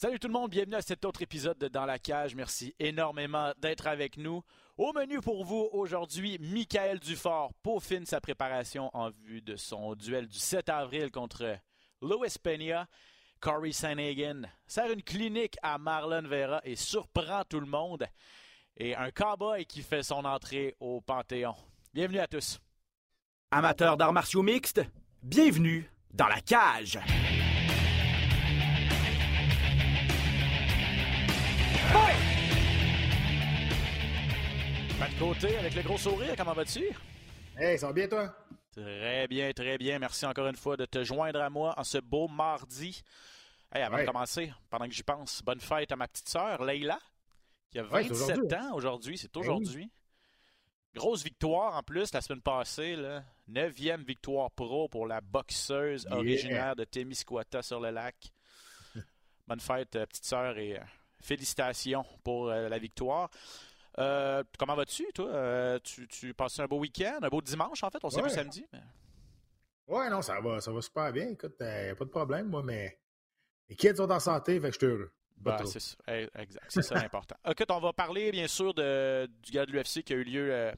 Salut tout le monde, bienvenue à cet autre épisode de Dans la cage. Merci énormément d'être avec nous. Au menu pour vous aujourd'hui, Michael Dufort peaufine sa préparation en vue de son duel du 7 avril contre Louis Peña. Corey Sanhagen sert une clinique à Marlon Vera et surprend tout le monde. Et un cowboy qui fait son entrée au Panthéon. Bienvenue à tous. Amateurs d'arts martiaux mixtes, bienvenue dans la cage. Côté avec le gros sourire, comment vas-tu? Hey, ça va bien toi? Très bien, très bien. Merci encore une fois de te joindre à moi en ce beau mardi. Hey, avant Ouais. de commencer, pendant que j'y pense, bonne fête à ma petite sœur, Leila, qui a Ouais, c'est 27 aujourd'hui. ans aujourd'hui. C'est Ben aujourd'hui. Grosse victoire en plus la semaine passée. Là. Neuvième victoire pro pour la boxeuse Yeah. originaire de Témiscouata sur le lac. Bonne fête, euh, petite sœur, et euh, félicitations pour euh, la victoire. Euh, comment vas-tu, toi? Euh, tu, tu passes un beau week-end, un beau dimanche, en fait? On s'est Ouais. vu samedi. mais- Ouais, non, ça va, ça va super bien. Écoute, euh, pas de problème, moi, mais les kids sont en santé, fait que je suis heureux. Trop. c'est ça, Eh, exact. C'est ça l'important. Écoute, on va parler bien sûr de, du gars de l'UFC qui a eu lieu euh,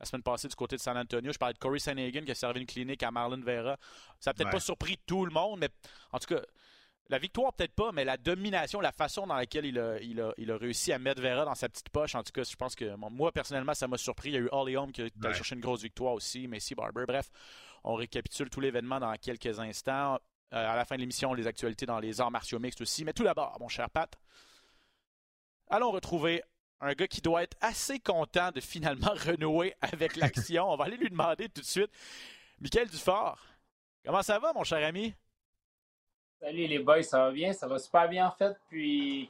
la semaine passée du côté de San Antonio. Je parlais de Corey Sanhagen qui a servi une clinique à Marlon Vera. Ça n'a peut-être Ouais. pas surpris tout le monde, mais en tout cas, la victoire peut-être pas, mais la domination, la façon dans laquelle il a, il a, il a réussi à mettre Vera dans sa petite poche, en tout cas, je pense que moi personnellement, ça m'a surpris. Il y a eu Holly Holm qui a Ouais. chercher une grosse victoire aussi, Messi Barber. Bref, on récapitule tout l'événement dans quelques instants. Euh, à la fin de l'émission, les actualités dans les arts martiaux mixtes aussi. Mais tout d'abord, mon cher Pat, allons retrouver un gars qui doit être assez content de finalement renouer avec l'action. On va aller lui demander tout de suite. Michael Dufort, comment ça va, mon cher ami? Salut les boys, ça va bien? Ça va super bien en fait, puis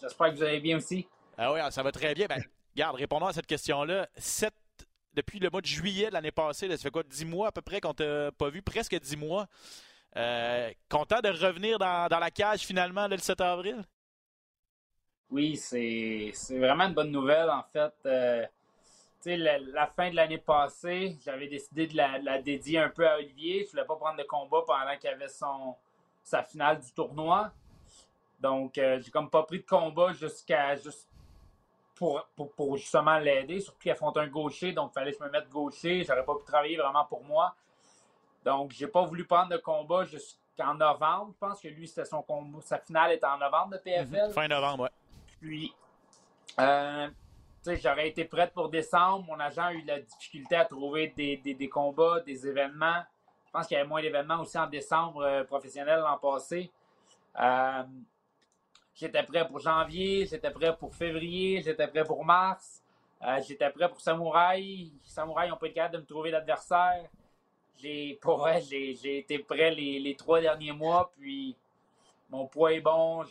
j'espère que vous allez bien aussi. Ah oui, ça va très bien. Ben, regarde, répondons à cette question-là. Sept- Depuis le mois de juillet de l'année passée, là, ça fait quoi, dix mois à peu près qu'on t'a pas vu? Presque dix mois. Euh, content de revenir dans, dans la cage finalement là, le 7 avril? Oui, c'est vraiment une bonne nouvelle en fait. Euh, tu sais, la, la fin de l'année passée, j'avais décidé de la, de la dédier un peu à Olivier. Je voulais pas prendre de combat pendant qu'il avait son sa finale du tournoi. Donc, euh, j'ai comme pas pris de combat jusqu'à juste pour, pour, pour justement l'aider. Surtout qu'il affronte un gaucher, donc il fallait que je me mette gaucher. J'aurais pas pu travailler vraiment pour moi. Donc, j'ai pas voulu prendre de combat jusqu'en novembre. Je pense que lui, c'était son combat. Sa finale était en novembre de PFL. Fin novembre, ouais. Puis, euh, tu sais, j'aurais été prête pour décembre. Mon agent a eu de la difficulté à trouver des, des- des combats, des événements. Je pense qu'il y avait moins d'événements aussi en décembre euh, professionnel l'an passé. Euh, j'étais prêt pour janvier, j'étais prêt pour février, j'étais prêt pour mars. Euh, j'étais prêt pour Samouraï. Samouraï n'ont pas été capables de me trouver l'adversaire. J'ai, j'ai, été prêt les, les trois derniers mois, puis mon poids est bon.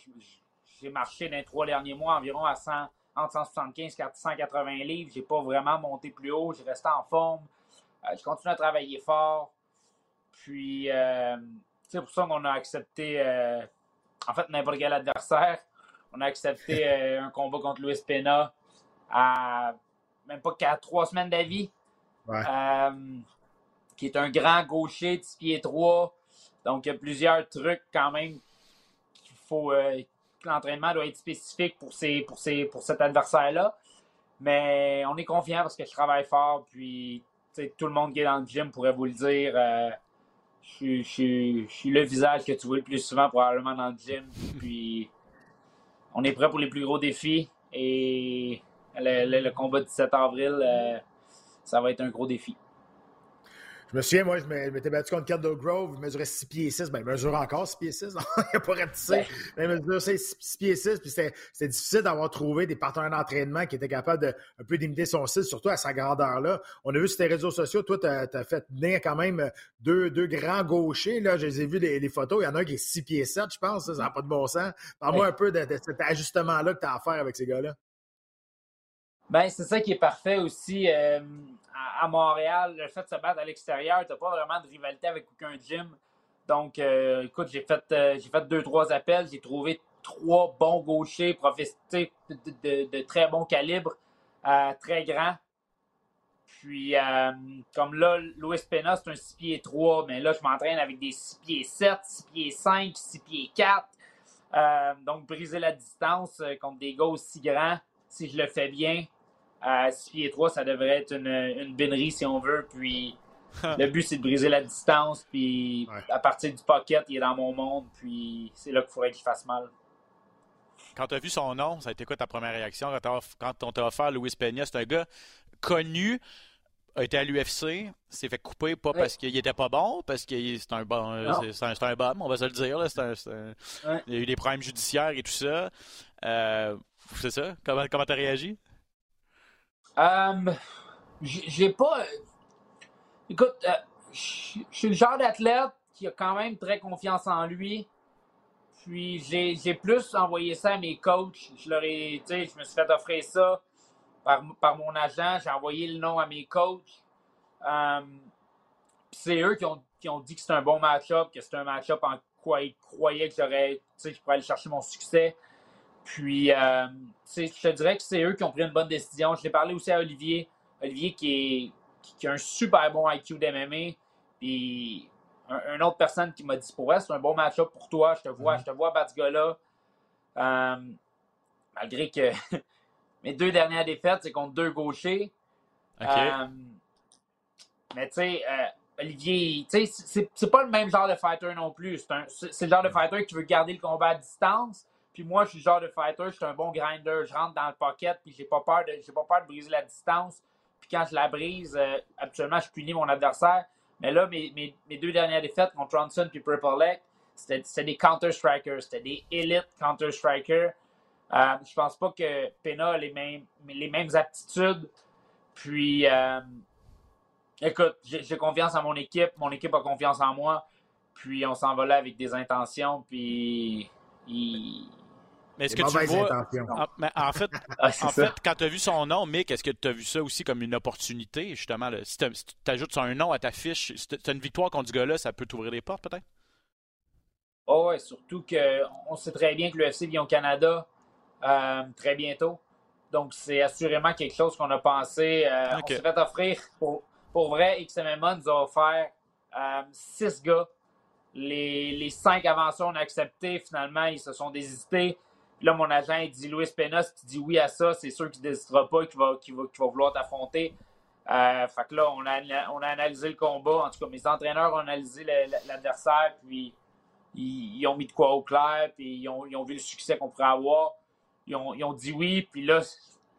J'ai marché dans les trois derniers mois environ à 100, entre 175 et 180 livres. J'ai pas vraiment monté plus haut. J'ai resté en forme. Je continue à travailler fort. Puis, euh, c'est pour ça qu'on a accepté, euh, en fait, n'importe quel adversaire. On a accepté euh, un combat contre Luis Pena à même pas qu'à trois semaines d'avis. Ouais. Euh, qui est un grand gaucher de 6 pieds 3. Donc, il y a plusieurs trucs quand même qu'il faut. euh, que l'entraînement doit être spécifique pour, ces, pour, ces, pour cet adversaire-là. Mais on est confiant parce que je travaille fort. Puis, tout le monde qui est dans le gym pourrait vous le dire. Je, suis- le visage que tu vois le plus souvent probablement dans le gym. Puis, on est prêt pour les plus gros défis. Et le combat du 17 avril, euh, ça va être un gros défi. Je me souviens, moi, je m'étais battu contre Kendall Grove, il mesurait 6 pieds 6. Ben, il mesure encore 6 pieds 6. il n'a pas rapetissé. Mais il mesure 6, 6 pieds 6. Puis c'était difficile d'avoir trouvé des partenaires d'entraînement qui étaient capables de un peu d'imiter son style, surtout à sa grandeur-là. On a vu sur tes réseaux sociaux, toi, tu as, fait venir quand même deux, deux grands gauchers. Là. Je les ai vus les, les photos. Il y en a un qui est 6 pieds 7, je pense. Ça n'a pas de bon sens. Parle-moi Ouais. un peu de, de cet ajustement-là que tu as à faire avec ces gars-là. Ben, c'est ça qui est parfait aussi euh, à, Montréal. Le fait de se battre à l'extérieur, tu n'as pas vraiment de rivalité avec aucun gym. Donc, euh, écoute, j'ai fait, euh, j'ai fait deux, trois appels. J'ai trouvé trois bons gauchers professionnels de, très bon calibre, euh, très grands. Puis, euh, comme là, Louis Pena, c'est un 6 pieds 3, mais là, je m'entraîne avec des 6 pieds 7, 6 pieds 5, 6 pieds 4. Euh, donc, briser la distance contre des gars aussi grands, si je le fais bien, à 6 pieds 3, ça devrait être une, une binerie si on veut. Puis le but, c'est de briser la distance. Puis Ouais. à partir du pocket, il est dans mon monde. Puis c'est là qu'il faudrait qu'il fasse mal. Quand tu as vu son nom, ça a été quoi ta première réaction? Quand, on t'a offert Luis Peña? C'est un gars connu, a été à l'UFC, s'est fait couper pas Ouais. parce qu'il était pas bon, parce que c'est un bon, c'est- un, un bum, on va se le dire. Là. C'est un- c'est un- Ouais. Il y a eu des problèmes judiciaires et tout ça. Euh, c'est ça? Comment comment t'as réagi? Euh, j'ai pas. Écoute, euh, je suis le genre d'athlète qui a quand même très confiance en lui. Puis j'ai plus envoyé ça à mes coachs. Je leur ai, je me suis fait offrir ça par, par mon agent. J'ai envoyé le nom à mes coachs. Euh, c'est eux qui ont, qui ont dit que c'était un bon match-up, que c'était un match-up en quoi ils croyaient que j'aurais, je pourrais aller chercher mon succès. Puis, euh, je te dirais que c'est eux qui ont pris une bonne décision. Je l'ai parlé aussi à Olivier. Olivier qui, est, qui, qui a un super bon IQ d'MMA. Puis, un, une autre personne qui m'a dit pour elle, c'est un bon match-up pour toi. Je te vois, je te vois battre ce gars-là. Euh, malgré que mes deux dernières défaites, c'est contre deux gauchers. OK. Euh, mais tu sais, Olivier, tu sais, c'est pas le même genre de fighter non plus. C'est le genre de fighter qui veut garder le combat à distance. Puis moi, je suis genre de fighter, je suis un bon grinder. Je rentre dans le pocket, puis j'ai pas peur de, pas peur de briser la distance. Puis quand je la brise, euh, je punis mon adversaire. Mais là, mes, mes, mes deux dernières défaites contre Ronson puis Purple Leg, c'était des counter-strikers. C'était des élite counter-strikers. Euh, je pense pas que Pena a les mêmes, les mêmes aptitudes. Puis, euh, écoute, j'ai j'ai confiance en mon équipe. Mon équipe a confiance en moi. Puis, on s'en va là avec des intentions. Puis, il... Mais est-ce que tu vois. En, mais en fait, Ah, en ça. fait, quand tu as vu son nom, Mick, est-ce que tu as vu ça aussi comme une opportunité, justement? là? si tu ajoutes un nom à ta fiche, si tu as une victoire contre ce gars-là, ça peut t'ouvrir des portes, peut-être? Oh, ouais, surtout qu'on sait très bien que l'UFC vient au Canada euh, très bientôt. Donc, c'est assurément quelque chose qu'on a pensé. Euh. On s'est fait offrir, pour, pour vrai, XMMA nous a offert euh, six gars. Les, les cinq avant ça, on a accepté. Finalement, ils se sont désistés. Puis là, mon agent, il dit Louis Pena, si tu dis oui à ça, c'est sûr qu'il ne désistera pas, qu'il va, va, va vouloir t'affronter. Euh, fait que là, on a, on a analysé le combat. En tout cas, mes entraîneurs ont analysé l'adversaire, puis ils, ont mis de quoi au clair, puis ils ont, ils ont vu le succès qu'on pourrait avoir. Ils ont, ils ont dit oui, puis là,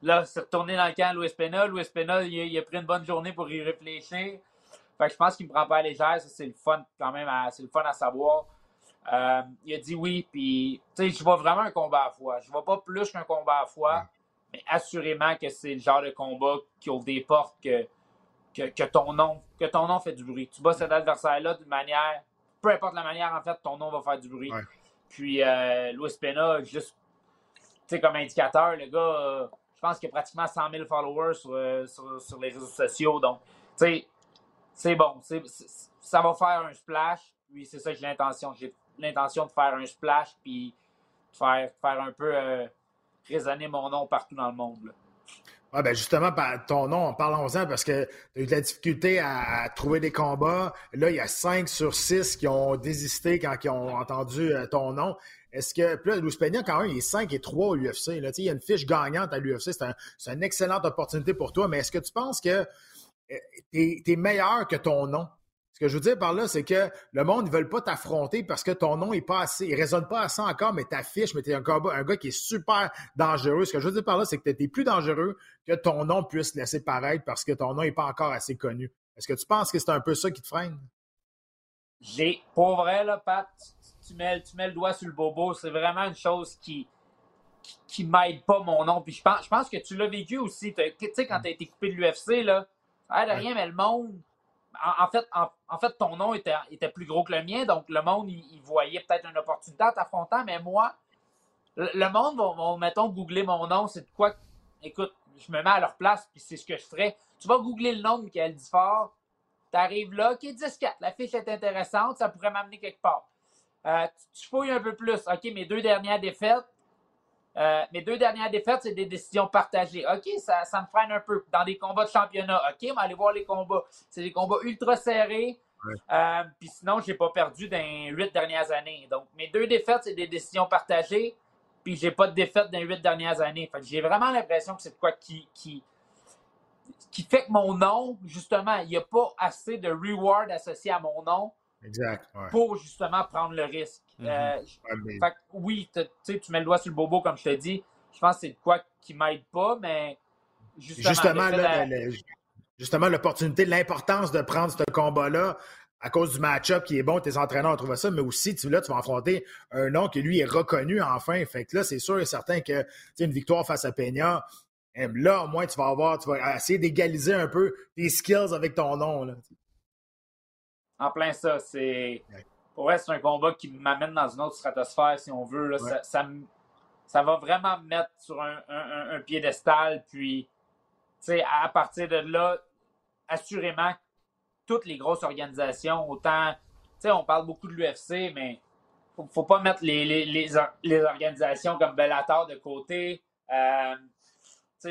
là c'est retourné dans le camp Louis Pena. Louis Pena, il, a- pris une bonne journée pour y réfléchir. Fait que je pense qu'il me prend pas à légère. Ça, c'est le fun quand même, à- c'est le fun à savoir. Euh, il a dit oui, puis tu sais, je vois vraiment un combat à fois. Je vois pas plus qu'un combat à fois, Ouais. mais assurément que c'est le genre de combat qui ouvre des portes que, que, que ton nom que ton nom fait du bruit. Tu bats cet adversaire-là d'une manière, peu importe la manière, en fait, ton nom va faire du bruit. Ouais. Puis euh, Luis Pena, juste tu sais, comme indicateur, le gars, euh, je pense qu'il a pratiquement 100 000 followers sur, euh, sur, sur les réseaux sociaux. Donc, tu sais, c'est bon. Ça va faire un splash. Puis c'est ça que j'ai l'intention. J'ai l'intention de faire un splash puis de faire, faire un peu euh, résonner mon nom partout dans le monde. Ah ben justement, ton nom, parlons-en parce que tu as eu de la difficulté à, trouver des combats. Là, il y a 5 sur 6 qui ont désisté quand ils ont entendu euh, ton nom. Est-ce que. Puis là, Luis Peña, quand même, il est 5 et 3 au UFC. Là. Il y a une fiche gagnante à l'UFC. C'est un, c'est une excellente opportunité pour toi. Mais est-ce que tu penses que tu es, meilleur que ton nom? Ce que je veux dire par là, c'est que le monde, ils veulent pas t'affronter parce que ton nom est pas assez, il résonne pas assez encore, mais ta fiche, mais t'es un gars, un gars qui est super dangereux. Ce que je veux dire par là, c'est que t'es plus dangereux que ton nom puisse laisser paraître parce que ton nom est pas encore assez connu. Est-ce que tu penses que c'est un peu ça qui te freine? J'ai, pour vrai, là, Pat, tu, mets, tu mets le doigt sur le bobo. C'est vraiment une chose qui, qui, qui m'aide pas mon nom. Puis je pense, je pense que tu l'as vécu aussi. T'as- Tu sais, quand tu as été coupé de l'UFC, là, à rien, mais le monde. En, fait, ton nom était, plus gros que le mien, donc le monde, il, voyait peut-être une opportunité en t'affrontant, mais moi, le, monde mettons, googler mon nom, c'est de quoi. Écoute, je me mets à leur place, puis c'est ce que je ferais. Tu vas googler le nom de Michael Dufort, T'arrives là, OK, 10-4, la fiche est intéressante, ça pourrait m'amener quelque part. Euh, tu, tu fouilles un peu plus. OK, mes deux dernières défaites, euh, mes deux dernières défaites, c'est des décisions partagées. OK, ça, ça me freine un peu. Dans des combats de championnat, OK, on va aller voir les combats. C'est des combats ultra serrés. Euh, puis sinon, je n'ai pas perdu dans les huit dernières années. Donc, mes deux défaites, c'est des décisions partagées. Puis, j'ai pas de défaite dans les huit dernières années. Fait j'ai vraiment l'impression que c'est quoi qui, qui, qui fait que mon nom, justement, il n'y a pas assez de reward associé à mon nom. Exact. Pour justement prendre le risque. Mm-hmm. Euh, fait, oui, tu mets le doigt sur le bobo, comme je te dis. Je pense que c'est quoi qui m'aide pas, mais justement, justement, l'opportunité, l'importance de prendre ce combat-là à cause du match-up qui est bon, tes entraîneurs trouvent ça, mais aussi, tu, là, tu vas affronter un nom qui, lui, est reconnu enfin. Fait que là, c'est sûr et certain que une victoire face à Peña, là, au moins, tu vas avoir, tu vas essayer d'égaliser un peu tes skills avec ton nom. En plein ça, c'est. Ouais, c'est un combat qui m'amène dans une autre stratosphère, si on veut. Ça, ça, va vraiment me mettre sur un, un piédestal, puis à partir de là, assurément, toutes les grosses organisations, autant, on parle beaucoup de l'UFC, mais faut, faut pas mettre les, les, organisations comme Bellator de côté. Euh,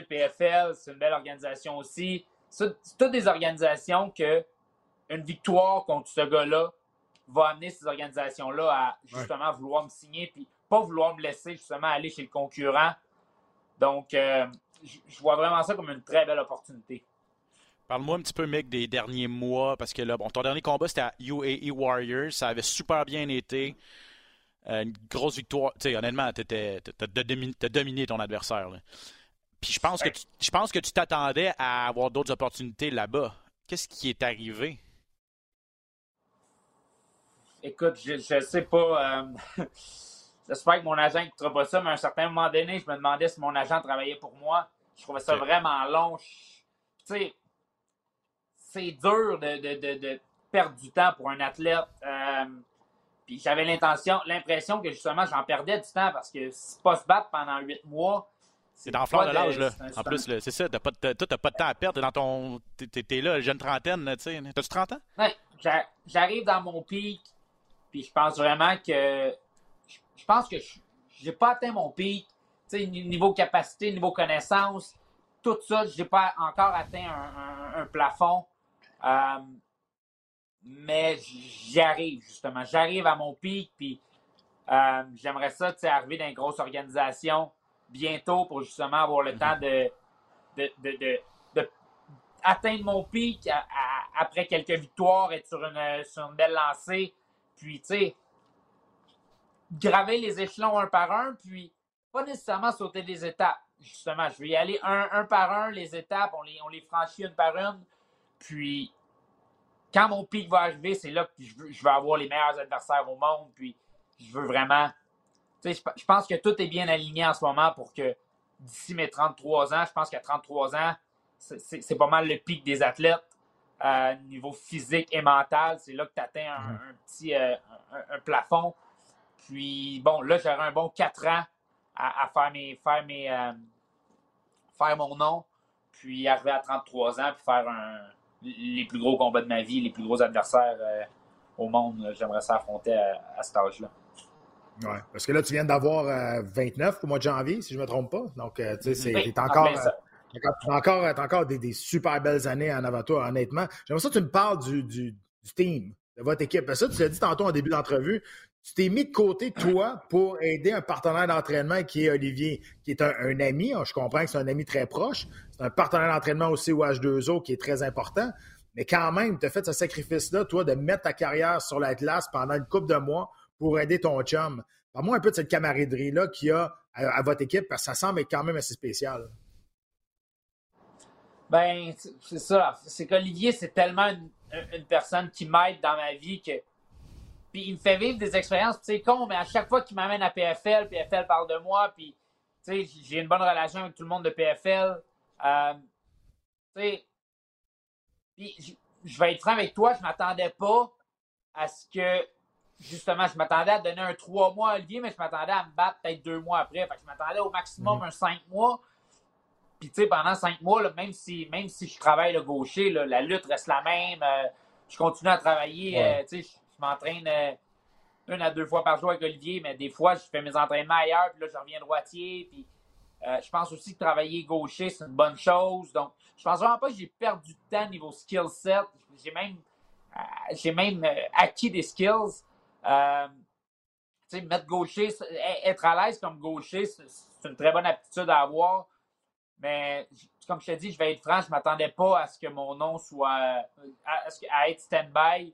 PFL, c'est une belle organisation aussi. C'est toutes des organisations que une victoire contre ce gars-là va amener ces organisations-là à justement vouloir me signer puis pas vouloir me laisser justement aller chez le concurrent. Donc, euh, je vois vraiment ça comme une très belle opportunité. Parle-moi un petit peu, Mick, des derniers mois, parce que là, bon, ton dernier combat, c'était à UAE Warriors. Ça avait super bien été. Euh, une grosse victoire. Tu sais, honnêtement, tu as, dominé ton adversaire. Puis je pense, que tu, je pense que tu t'attendais à avoir d'autres opportunités là-bas. Qu'est-ce qui est arrivé? Écoute, je, je sais pas. Euh, J'espère que mon agent ne pas ça, mais à un certain moment donné, je me demandais si mon agent travaillait pour moi. Je trouvais ça vraiment long. Tu sais, c'est dur de, perdre du temps pour un athlète. Euh, puis j'avais l'intention, l'impression que justement j'en perdais du temps parce que si pas se battre pendant huit mois. C'est dans fleur de l'âge, là. En plus, c'est ça. T'as pas, de, toi, t'as pas de temps à perdre. T'es dans ton. T'es, là, jeune trentaine, tu sais. T'as-tu 30 ans? Ouais. J'arrive dans mon pic, puis je pense vraiment que je pense que je n'ai pas atteint mon pic, niveau capacité, niveau connaissance, tout ça, je n'ai pas encore atteint un, plafond. Euh, mais j'y arrive, justement. J'arrive à mon pic, puis euh, j'aimerais ça, arriver dans une grosse organisation bientôt pour justement avoir le temps de, de, atteindre mon pic après quelques victoires, être sur une, sur une belle lancée. Puis, tu sais, graver les échelons un par un, puis pas nécessairement sauter des étapes. Justement, je vais y aller un, par un, les étapes, on les, franchit une par une. Puis, quand mon pic va arriver, c'est là que je veux, je avoir les meilleurs adversaires au monde. Puis, je veux vraiment. Tu sais, je pense que tout est bien aligné en ce moment pour que d'ici mes 33 ans, je pense qu'à 33 ans, c'est pas mal le pic des athlètes. Euh, niveau physique et mental, c'est là que tu atteins un, petit euh, un, plafond. Puis, bon, là, j'aurais un bon 4 ans à, faire, mes, faire, mes, euh, faire mon nom, puis arriver à 33 ans, puis faire les plus gros combats de ma vie, les plus gros adversaires euh, au monde. J'aimerais s'affronter à, à, cet âge-là. Oui, parce que là, tu viens d'avoir 29 euh, au mois de janvier, si je ne me trompe pas. Donc, tu sais, c'est encore. Encore, encore des, super belles années en avant toi, honnêtement. J'aimerais ça que tu me parles du, team, de votre équipe. ça, tu l'as dit tantôt en début d'entrevue, tu t'es mis de côté, toi, pour aider un partenaire d'entraînement qui est Olivier, qui est un, ami. Je comprends que c'est un ami très proche. C'est un partenaire d'entraînement aussi au H2O qui est très important. Mais quand même, tu as fait ce sacrifice-là, toi, de mettre ta carrière sur la glace pendant une couple de mois pour aider ton chum. Parle-moi un peu de cette camaraderie-là qu'il y a à, votre équipe, parce que ça semble être quand même assez spécial. Ben, c'est ça. C'est qu'Olivier, c'est tellement une personne qui m'aide dans ma vie que puis il me fait vivre des expériences, c'est con, mais à chaque fois qu'il m'amène à PFL, PFL parle de moi, puis j'ai une bonne relation avec tout le monde de PFL. Euh, puis je vais être franc avec toi, je m'attendais pas à ce que, justement, je m'attendais à donner un trois mois à Olivier, mais je m'attendais à me battre peut-être deux mois après. Fait que je m'attendais au maximum mm-hmm. un cinq mois. Puis, tu sais, pendant cinq mois, même, si, même si je travaille le gaucher, la lutte reste la même. Euh, je continue à travailler. Euh, tu sais, je m'entraîne euh, une à deux fois par jour avec Olivier, mais des fois, je fais mes entraînements ailleurs, puis là, je reviens droitier. Puis je pense aussi que travailler gaucher, c'est une bonne chose. Donc, je pense vraiment pas que j'ai perdu de temps niveau skill set. J'ai même j'ai même acquis des skills. mettre gaucher, être à l'aise comme gaucher, c'est une très bonne aptitude à avoir. Mais comme je t'ai dit, je vais être franc, je ne m'attendais pas à ce que mon nom soit à, être stand-by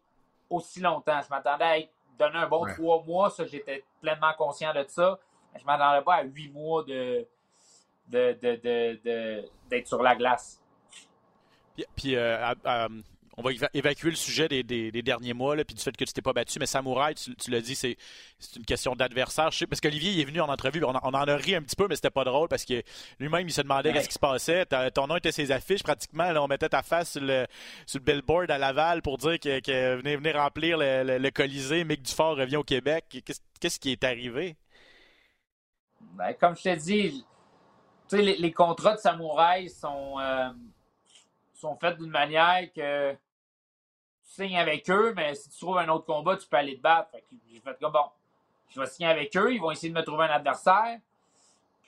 aussi longtemps. Je m'attendais à être donné un bon trois mois, ça, j'étais pleinement conscient de ça. Je ne m'attendais pas à huit mois de, d'être sur la glace. Puis, euh, on va évacuer le sujet des, derniers mois, là, puis du fait que tu t'es pas battu, mais Samouraï, tu, tu l'as dit, c'est une question d'adversaire. Parce qu'Olivier il est venu en entrevue, on, en a ri un petit peu, mais c'était pas drôle parce que lui-même, il se demandait qu'est-ce qui se passait. Ton nom était ses affiches, pratiquement. on mettait ta face sur le, billboard à Laval pour dire que, que venez, venez remplir le, Colisée. Mick Dufort revient au Québec. Qu'est-ce qui est arrivé? Ben, comme je t'ai dit, les, les, contrats de Samouraï sont. Euh, sont faites d'une manière que tu signes avec eux, mais si tu trouves un autre combat, tu peux aller te battre. j'ai fait comme bon, je vais signer avec eux, ils vont essayer de me trouver un adversaire.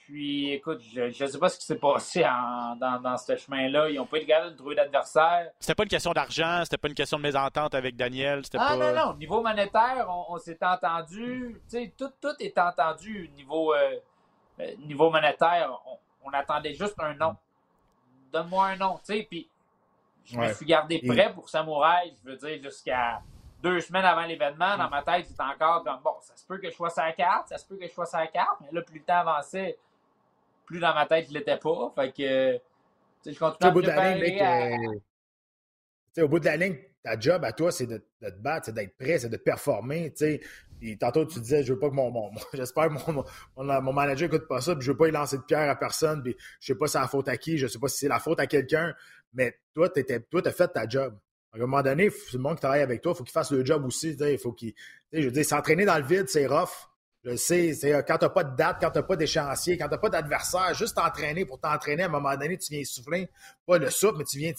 Puis écoute, je ne sais pas ce qui s'est passé dans, dans ce chemin-là. Ils n'ont pas été capables de trouver d'adversaire. C'était pas une question d'argent, c'était pas une question de mésentente avec Daniel. Ah non, non, niveau monétaire, on, s'est entendu. Tout, tout est entendu niveau, euh, euh, niveau monétaire. On, attendait juste un nom. Donne-moi un nom. Puis je me suis gardé prêt pour Samouraï, je veux dire, jusqu'à deux semaines avant l'événement. Dans ma tête, c'était encore comme bon, ça se peut que je sois sa carte, ça se peut que je sois sa carte, mais là, plus le temps avançait, plus dans ma tête, je l'étais pas. Fait que, je continue à au bout de la ligne, au bout de la ligne, ta job à toi, c'est de, te battre, c'est d'être prêt, c'est de performer. Et tantôt, tu disais, je veux pas que mon. mon, J'espère que mon, mon, mon, manager écoute pas ça, puis je veux pas y lancer de pierre à personne, puis je sais pas si c'est la faute à qui, je sais pas si c'est la faute à quelqu'un, mais toi, tu as fait ta job. À un moment donné, le monde qui travaille avec toi, il faut qu'il fasse le job aussi. Il faut. Je veux dire, s'entraîner dans le vide, c'est rough. Je sais, c'est euh, quand tu n'as pas de date, quand tu n'as pas d'échéancier, quand tu n'as pas d'adversaire, juste t'entraîner pour t'entraîner, à un moment donné, tu viens souffler, pas le souffle, mais tu viens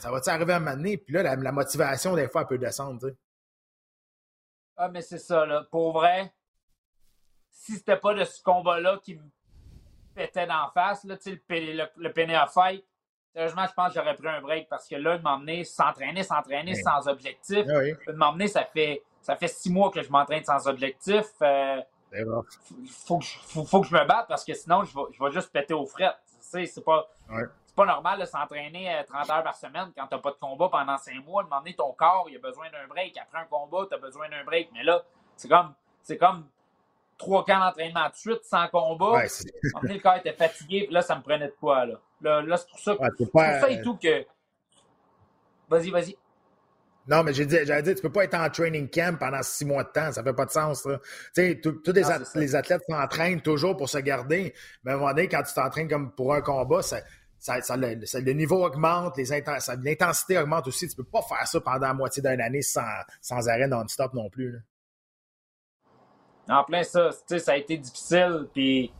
ça va-tu arriver à un moment donné? Puis là, la, motivation, des fois, elle peut descendre. Ah, mais c'est ça, là. Pour vrai, si c'était pas de ce combat-là qui me pétait d'en face, là, le, le, le PNA Fight, Sérieusement, je pense que j'aurais pris un break parce que là, de m'emmener s'entraîner, s'entraîner sans objectif. Ah de m'emmener, ça fait, ça fait six mois que je m'entraîne sans objectif. Euh, il faut, faut, que je me batte parce que sinon, je vais, je vais juste péter aux frettes. C'est pas, pas normal de s'entraîner 30 euh, heures par semaine quand tu n'as pas de combat pendant cinq mois. De m'emmener ton corps, il a besoin d'un break. Après un combat, tu as besoin d'un break. Mais là, c'est comme, c'est comme trois camps d'entraînement de suite sans combat. Ouais, le corps était fatigué, puis là, ça me prenait de quoi, là? Là, c'est pour ça, pour ça et tout que. Vas-y, vas-y. Non, mais j'ai dit, j'allais dire, tu peux pas être en training camp pendant six mois de temps. Ça fait pas de sens, Tu sais, tous les, les, athlètes s'entraînent toujours pour se garder. Mais à un moment donné, quand tu t'entraînes comme pour un combat, ça, ça, ça, le, niveau augmente, l'intensité augmente aussi. Tu peux pas faire ça pendant la moitié d'une année sans, sans arrêt non-stop non plus. Là. En plein ça, ça a été difficile, puis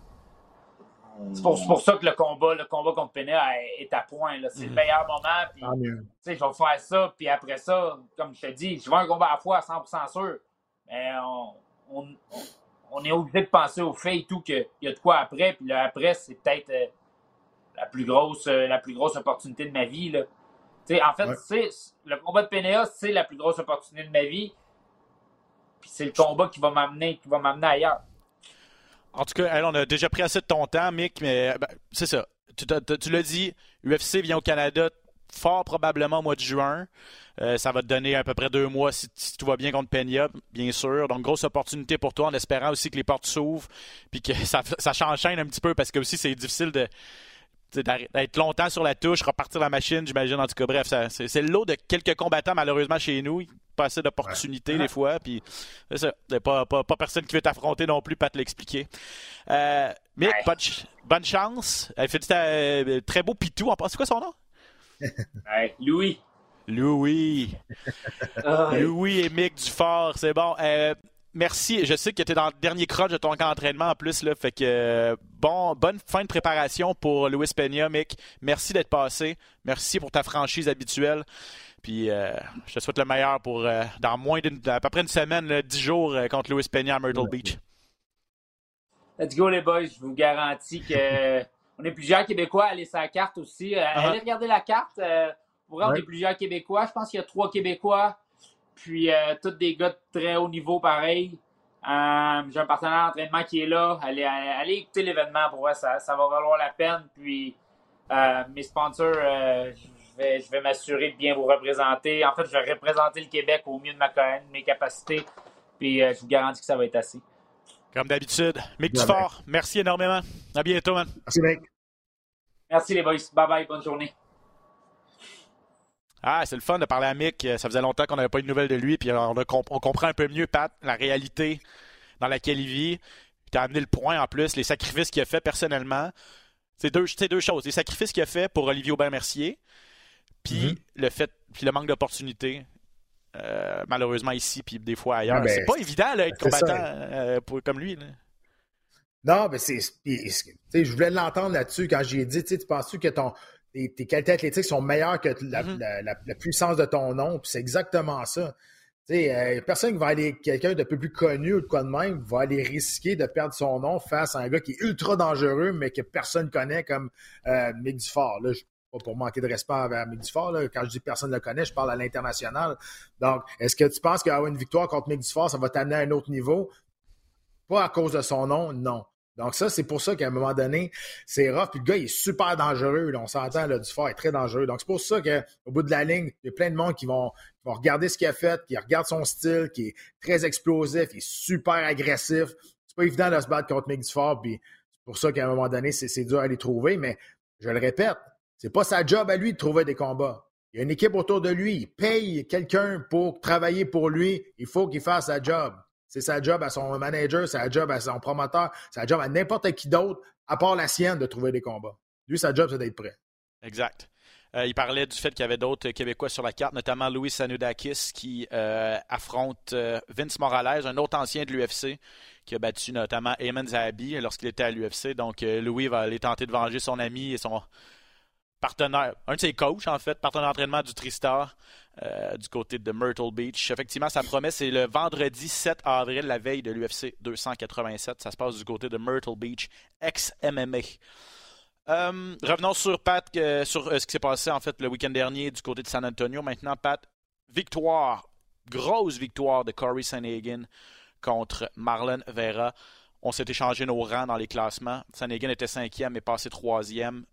c'est pour, ça que le combat, le combat contre Pena est à point. C'est le mhm. meilleur moment. Puis, je vais faire ça. Puis après ça, comme je te dis, je veux un combat à la fois à 100% sûr. Mais on, on, est obligé de penser au fait et tout qu'il y a de quoi après. Puis le après, c'est peut-être euh, la plus grosse euh, la plus grosse opportunité de ma vie. Là. En fait, le combat de PNA, c'est la plus grosse opportunité de ma vie. Puis c'est le combat qui va m'amener qui va m'amener ailleurs. En tout cas, on a déjà pris assez de ton temps, Mick, mais ben, c'est ça. Tu, l'as dit, UFC vient au Canada fort probablement au mois de juin. Euh, ça va te donner à peu près deux mois si, tout va bien contre Peña, bien sûr. Donc, grosse opportunité pour toi en espérant aussi que les portes s'ouvrent puis que ça, ça s'enchaîne un petit peu parce que aussi c'est difficile de d'être longtemps sur la touche, repartir la machine, j'imagine. En tout cas, bref, c'est le lot de quelques combattants, malheureusement, chez nous. Pas assez d'opportunités, des fois. Puis, c'est ça. Pas, pas, pas, personne qui veut t'affronter non plus, pas te l'expliquer. Euh, Mick, bonne, chance. Elle fait euh, très beau pitou. C'est quoi son nom? Louis. Louis. Louis et Mick Dufort, c'est bon. Euh, merci. Je sais que tu es dans le dernier crunch de ton camp d'entraînement en plus. Là, fait que euh, bon, bonne fin de préparation pour Louis Peña, Mick. Merci d'être passé. Merci pour ta franchise habituelle. Puis euh, je te souhaite le meilleur pour euh, dans moins d'une à peu près une semaine, dix jours contre Louis Peña à Myrtle Beach. Let's go les boys, je vous garantis que on est plusieurs Québécois à aller sur carte aussi. Uh-huh. Allez regarder la carte. pour on est plusieurs Québécois. Je pense qu'il y a trois Québécois Puis, euh, tous des gars de très haut niveau, pareil. Euh, j'ai un partenaire d'entraînement qui est là. Allez, allez écouter l'événement pour voir, ça, ça va valoir la peine. Puis, euh, mes sponsors, je vais, je vais m'assurer de bien vous représenter. En fait, je vais représenter le Québec au mieux de, ma, de mes capacités. Puis, je vous garantis que ça va être assez. Comme d'habitude. Mick Dufort, merci énormément. À bientôt, man. Merci, Mick. Merci, les boys. Bye bye. Bonne journée. Ah, c'est le fun de parler à Mick. Ça faisait longtemps qu'on n'avait pas eu de nouvelles de lui. Puis on, comprend un peu mieux, Pat, la réalité dans laquelle il vit. Tu as amené le point en plus, les sacrifices qu'il a fait personnellement. C'est deux, deux choses. Les sacrifices qu'il a fait pour Olivier Aubin-Mercier, puis mm-hmm. le fait, puis le manque d'opportunités. Euh, malheureusement ici, puis des fois ailleurs. Ben, c'est pas évident d'être combattant euh, comme lui. Non, mais c'est. Je voulais l'entendre là-dessus quand j'ai dit, tu penses-tu que ton, tes, qualités athlétiques sont meilleures que mm-hmm. la, puissance de ton nom? Puis c'est exactement ça. sais, euh, personne qui va aller, quelqu'un de peu plus connu ou de quoi de même, va aller risquer de perdre son nom face à un gars qui est ultra dangereux, mais que personne connaît comme euh, Mick Dufort. Là, pas pour manquer de respect envers Mick Dufort. Là. Quand je dis personne ne le connaît, je parle à l'international. Donc, est-ce que tu penses qu'avoir une victoire contre Mick Dufort, ça va t'amener à un autre niveau? Pas à cause de son nom, non. Donc, ça, c'est pour ça qu'à un moment donné, c'est rough. Puis le gars, il est super dangereux. On s'entend, là, Dufort est très dangereux. Donc, c'est pour ça qu'au bout de la ligne, il y a plein de monde qui vont, vont regarder ce qu'il a fait, qui regarde son style, qui est très explosif, qui est super agressif. C'est pas évident de se battre contre Mick Dufort. Puis c'est pour ça qu'à un moment donné, c'est dur à les trouver. Mais je le répète, c'est pas sa job à lui de trouver des combats. Il y a une équipe autour de lui. Il paye quelqu'un pour travailler pour lui. Il faut qu'il fasse sa job. C'est sa job à son manager, c'est sa job à son promoteur, c'est sa job à n'importe qui d'autre, à part la sienne, de trouver des combats. Lui, sa job, c'est d'être prêt. Exact. Euh, il parlait du fait qu'il y avait d'autres Québécois sur la carte, notamment Louis Sanoudakis qui euh, affronte euh, Vince Morales, un autre ancien de l'UFC, qui a battu notamment Eamon Zahabi lorsqu'il était à l'UFC. Donc Louis va aller tenter de venger son ami et son, partenaire, un de ses coachs en fait, partenaire d'entraînement du Tristar euh, du côté de Myrtle Beach. Effectivement, sa promesse c'est le vendredi 7 avril, la veille de l'UFC 287. Ça se passe du côté de Myrtle Beach, ex-MMA. Euh, revenons sur Pat, euh, sur ce qui s'est passé en fait le week-end dernier du côté de San Antonio. Maintenant, Pat, victoire, grosse victoire de Corey Sanhagen contre Marlon Vera. On s'est échangé nos rangs dans les classements. Sanhagen était cinquième et passé troisième.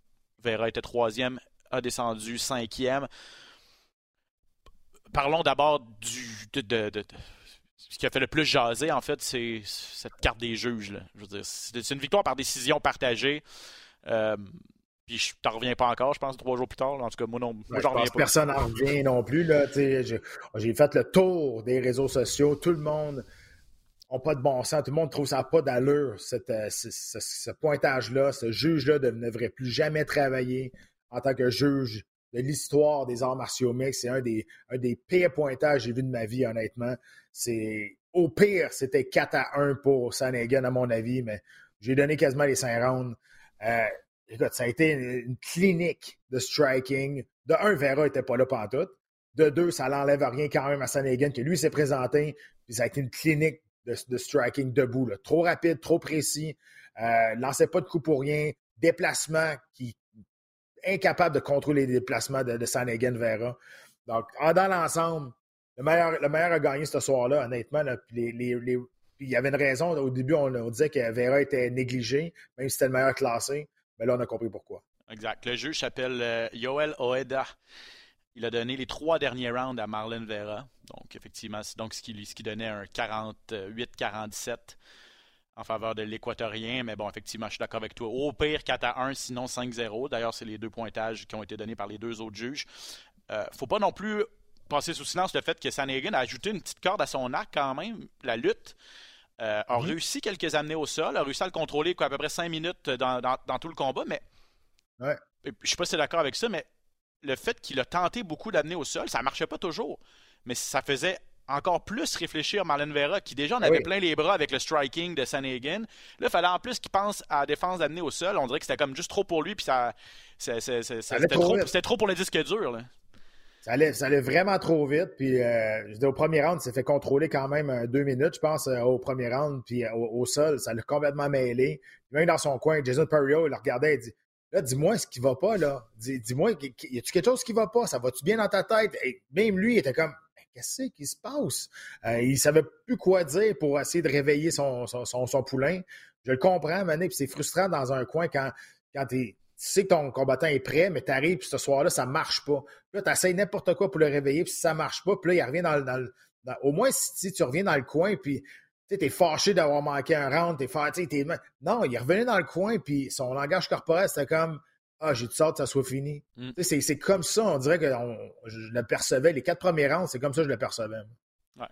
Vera était troisième, a descendu cinquième. Parlons d'abord du de, ce qui a fait le plus jaser, en fait, c'est cette carte des juges. c'est une victoire par décision partagée. Euh, puis je t'en reviens pas encore, je pense, trois jours plus tard. En tout cas, moi, non, moi, j'en reviens pas. Personne n'en revient non plus. J'ai fait le tour des réseaux sociaux. Tout le monde n'a pas de bon sens. Tout le monde trouve ça pas d'allure, euh, ce, pointage-là. Ce juge-là ne devrait plus jamais travailler en tant que juge l'histoire des arts martiaux mixtes. C'est un des, un pires pointages que j'ai vu de ma vie, honnêtement. C'est Au pire, c'était 4 à 1 pour Sanagan, à mon avis, mais j'ai donné quasiment les 5 rounds. Euh, écoute, ça a été une, clinique de striking. De un, Vera n'était pas là tout. De deux, ça n'enlève rien quand même à Sanagan, que lui s'est présenté. Puis ça a été une clinique de, striking debout. Trop rapide, trop précis. Euh, lançait pas de coup pour rien. Déplacement qui incapable de contrôler les déplacements de, de Sanagan Vera. Donc, dans l'ensemble, le meilleur, le meilleur a gagné ce soir-là, honnêtement. il y avait une raison. Au début, on, disait que Vera était négligé, même si c'était le meilleur classé. Mais là, on a compris pourquoi. Exact. Le juge s'appelle euh, Yoel Oeda. Il a donné les trois derniers rounds à Marlon Vera. Donc, effectivement, c'est donc ce qui, ce qui donnait un 48-47 en faveur de l'Équatorien. Mais bon, effectivement, je suis d'accord avec toi. Au pire, 4 à 1, sinon 5-0. D'ailleurs, c'est les deux pointages qui ont été donnés par les deux autres juges. Euh, faut pas non plus passer sous silence le fait que Sanhagen a ajouté une petite corde à son arc quand même, la lutte. Euh, a réussi quelques amenés au sol, a réussi à le contrôler quoi, à peu près 5 minutes dans, dans, tout le combat, mais ouais. je sais pas si c'est d'accord avec ça, mais le fait qu'il a tenté beaucoup d'amener au sol, ça marchait pas toujours, mais ça faisait encore plus réfléchir Marlon Vera, qui déjà en avait plein les bras avec le striking de Sanhagen. Là, il fallait en plus qu'il pense à la défense d'amener au sol. On dirait que c'était comme juste trop pour lui, puis ça, c'était trop, trop, pour le disque dur. Là. Ça allait, ça allait vraiment trop vite. Puis, euh, je dis, au premier round, il s'est fait contrôler quand même euh, deux minutes, je pense, euh, au premier round. Puis, au, sol, ça l'a complètement mêlé. Même dans son coin, Jason Perrio, il le regardait et dit Là, dis-moi ce qui va pas, là. Dis-moi, y a-tu quelque chose qui va pas? Ça va-tu bien dans ta tête? Et même lui, il était comme, qu'est-ce qui se passe? Euh, il savait plus quoi dire pour essayer de réveiller son, poulain. Je le comprends, Mané, puis c'est frustrant dans un coin quand, quand tu sais que ton combattant est prêt, mais tu arrives, puis ce soir-là, ça marche pas. Là, tu essaies n'importe quoi pour le réveiller, puis si ça marche pas, puis là, il revient dans, dans au moins, si tu reviens dans le coin, puis tu es fâché d'avoir manqué un round, t'es fâché, t'es... Non, il revenait dans le coin, puis son langage corporel, c'était comme ah, j'ai du sorte, ça soit fini. Mm. C'est comme ça, on dirait que je le percevais. Les quatre premiers rounds, c'est comme ça que je le percevais. Ouais.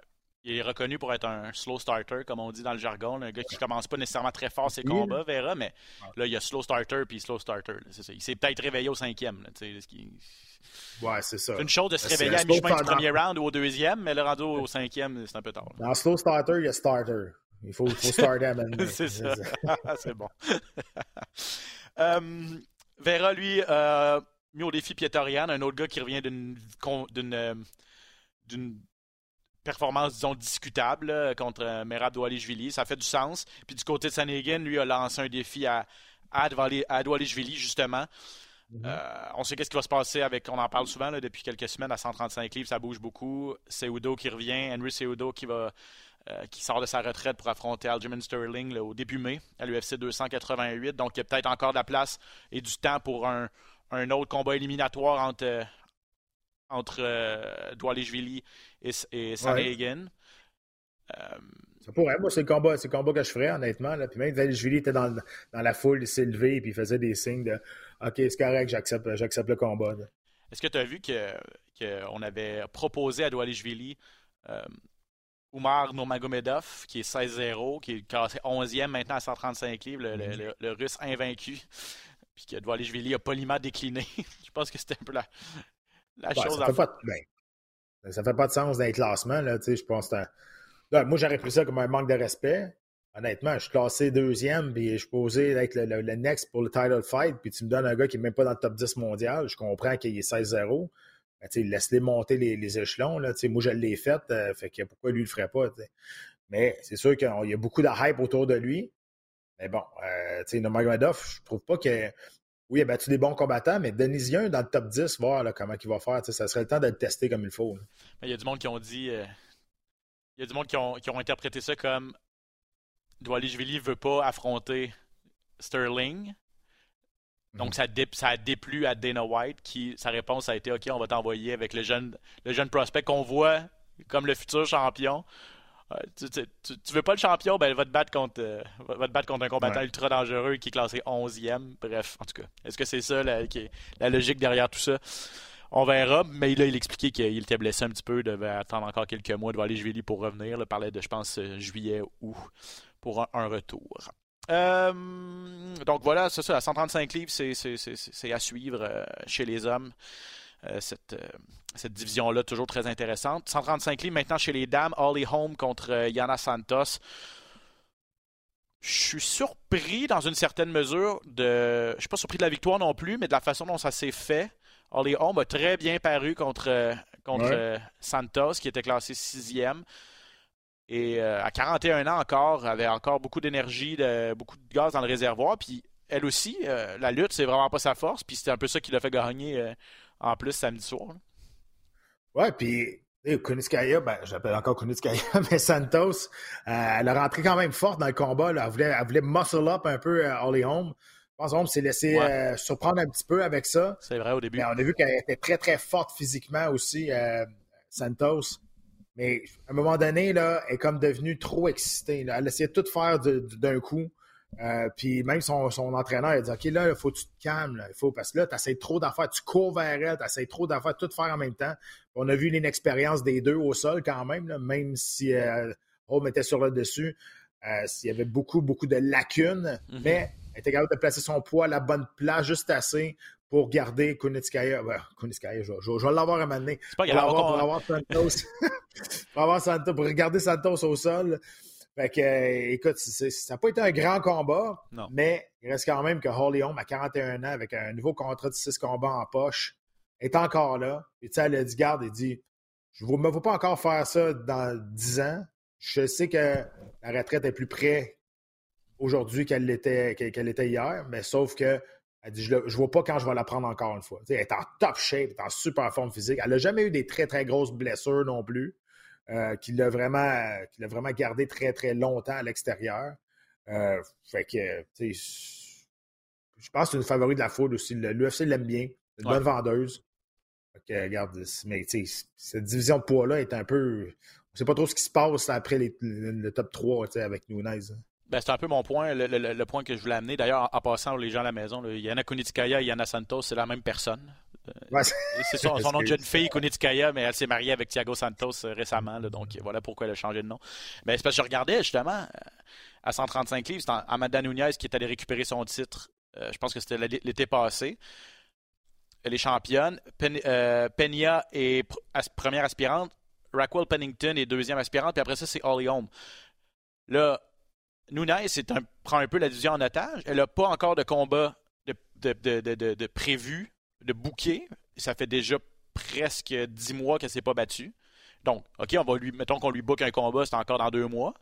Il est reconnu pour être un slow starter, comme on dit dans le jargon. Un gars qui commence pas nécessairement très fort ses combats, Vera, mais là, il y a slow starter puis slow starter. Il s'est peut-être réveillé au cinquième. Là, Ouais, c'est ça. C'est une chose de se réveiller à mi-chemin du premier round ou au deuxième, mais le rendu au cinquième, c'est un peu tard. Dans slow starter, il y a starter. Il faut, faut starter à C'est ça. c'est bon. um, Vera, lui, euh, mis au défi Pietorian, un autre gars qui revient d'une euh, d'une performance, disons, discutable contre euh, Merab Doualishvili. Ça fait du sens. Puis du côté de Sanhagen, lui a lancé un défi à, à Doualishvili, justement. Mm-hmm. Euh, on sait qu'est-ce qui va se passer avec, on en parle souvent depuis quelques semaines, à 135 livres, ça bouge beaucoup. Seudo qui revient, Henry Seudo qui va euh, qui sort de sa retraite pour affronter Aljamain Sterling au début mai à l'UFC 288. Donc, il y a peut-être encore de la place et du temps pour un, autre combat éliminatoire entre, euh, entre euh, et, et Sanahagan. Ça pourrait. Moi, c'est le combat, c'est le combat que je ferais, honnêtement. Là. Puis même Doualishvili était dans, dans, la foule, il s'est levé et il faisait des signes de OK, c'est correct, j'accepte, j'accepte le combat. Est-ce que tu as vu qu'on avait proposé à Doualishvili Oumar Nurmagomedov, qui est 16-0, qui est classé 11e maintenant à 135 livres, le, le, russe invaincu. Puis que Dvalishvili a poliment décliné. je pense que c'était un peu la, la chose ça à fait pas ben, Ça fait pas de sens dans les classements. Là, je pense là, moi, j'aurais pris ça comme un manque de respect. Honnêtement, je suis classé deuxième, puis je suis posé être le, le, next pour le title fight, puis tu me donnes un gars qui n'est même pas dans le top 10 mondial. Je comprends qu'il est 16-0. Ben, laisse-les monter les, échelons. Là, moi, je l'ai fait, euh, fait que pourquoi lui ne le ferait pas? Mais c'est sûr qu'il y a beaucoup de hype autour de lui. Mais bon, euh, Nomagomedov, je trouve pas que. Oui, il a battu des bons combattants, mais un dans le top 10, voir comment il va faire. Ça serait le temps de le tester comme il faut. Il y a du monde qui ont dit. Euh, il y a du monde qui ont, interprété ça comme Douali ne veut pas affronter Sterling. Donc, mhm. ça, ça a déplu à Dana White, qui, sa réponse a été OK, on va t'envoyer avec le jeune, le jeune prospect qu'on voit comme le futur champion. Euh, tu, tu, veux pas le champion, ben, va te battre contre, euh, va te battre contre un combattant ultra dangereux qui est classé 11e. Bref, en tout cas, est-ce que c'est ça la, qui est, la logique derrière tout ça? On verra, mais là, il expliquait qu'il était blessé un petit peu, devait attendre encore quelques mois, devait aller juillet pour revenir. Il parlait de, je pense, juillet ou pour un retour. Euh, donc voilà, c'est ça, à 135 livres, c'est à suivre euh, chez les hommes. Euh, cette, cette division-là, toujours très intéressante. 135 livres maintenant chez les dames, Holly Holm contre Yana Santos. Je suis surpris dans une certaine mesure de. Je suis pas surpris de la victoire non plus, mais de la façon dont ça s'est fait. Holly Holm a très bien paru contre, contre Santos, qui était classé sixième. Et euh, à 41 ans encore, avait encore beaucoup d'énergie, beaucoup de gaz dans le réservoir. Puis elle aussi, euh, la lutte, c'est vraiment pas sa force. Puis c'était un peu ça qui l'a fait gagner euh, en plus samedi soir. Ouais, puis Kuniskaya, ben, j'appelle encore Kuniskaya, mais Santos, elle a rentré quand même forte dans le combat. Elle, voulait, elle voulait muscle up un peu Holly Holm. Je pense qu'on s'est laissé surprendre un petit peu avec ça. C'est vrai au début. Mais on a vu qu'elle était très, très forte physiquement aussi, Santos. Mais à un moment donné, là, elle est comme devenue trop excitée. Elle essayait de tout faire d'un coup. Euh, puis même son, son, entraîneur a dit OK, là, il faut que tu te calmes. il faut, parce que là, tu essaies trop d'affaires. Tu cours vers elle, tu essaies trop d'affaires, tout faire en même temps. On a vu l'inexpérience des deux au sol quand même, même si euh, Rome était sur le dessus. Euh, il y avait beaucoup, beaucoup de lacunes, mm-hmm. mais elle était capable de placer son poids à la bonne place, juste assez pour garder Kunitskaya. Ben, Kunitskaya, je, je, vais l'avoir à m'amener. Pas grave. Pour, avoir Santos. pour avoir Santos. Pour regarder Santos au sol. Fait que, euh, écoute, ça n'a pas été un grand combat, mais il reste quand même que Holly Holm, à 41 ans, avec un nouveau contrat de 6 combats en poche, est encore là. Et tu sais, elle a dit, garde, elle dit, je ne me vois pas encore faire ça dans 10 ans. Je sais que la retraite est plus près aujourd'hui qu'elle l'était qu'elle était hier, mais sauf que Elle dit Je ne vois pas quand je vais la prendre encore une fois. elle est en top shape, elle est en super forme physique. Elle n'a jamais eu des très, très grosses blessures non plus, euh, qui l'a vraiment, vraiment gardé très, très longtemps à l'extérieur. Euh, fait que, je pense que c'est une favori de la foule aussi. L'UFC l'aime bien. C'est une bonne vendeuse. Fait regarde, mais cette division de poids-là est un peu. On ne sait pas trop ce qui se passe après le, top 3 avec Nunez. Ben, c'est un peu mon point, le, point que je voulais amener. D'ailleurs, en, passant les gens à la maison, Yana Kunitskaya et Yana Santos, c'est la même personne. Euh, c'est son, nom de jeune fille, Kunitskaya, mais elle s'est mariée avec Thiago Santos euh, récemment. donc voilà pourquoi elle a changé de nom. Mais ben, c'est parce que je regardais justement euh, à 135 livres, c'est Amanda Nunez qui est allée récupérer son titre. je pense que c'était l'été passé. Elle est championne. Peña est première aspirante. Raquel Pennington est deuxième aspirante. Puis après ça, c'est Holly Holm. Là, Nunez un, prend un peu la division en otage. Elle n'a pas encore de combat de, prévu, de bouquet. Ça fait déjà presque dix mois qu'elle s'est pas battue. Donc, OK, on va lui, mettons qu'on lui book un combat, c'est encore dans deux mois.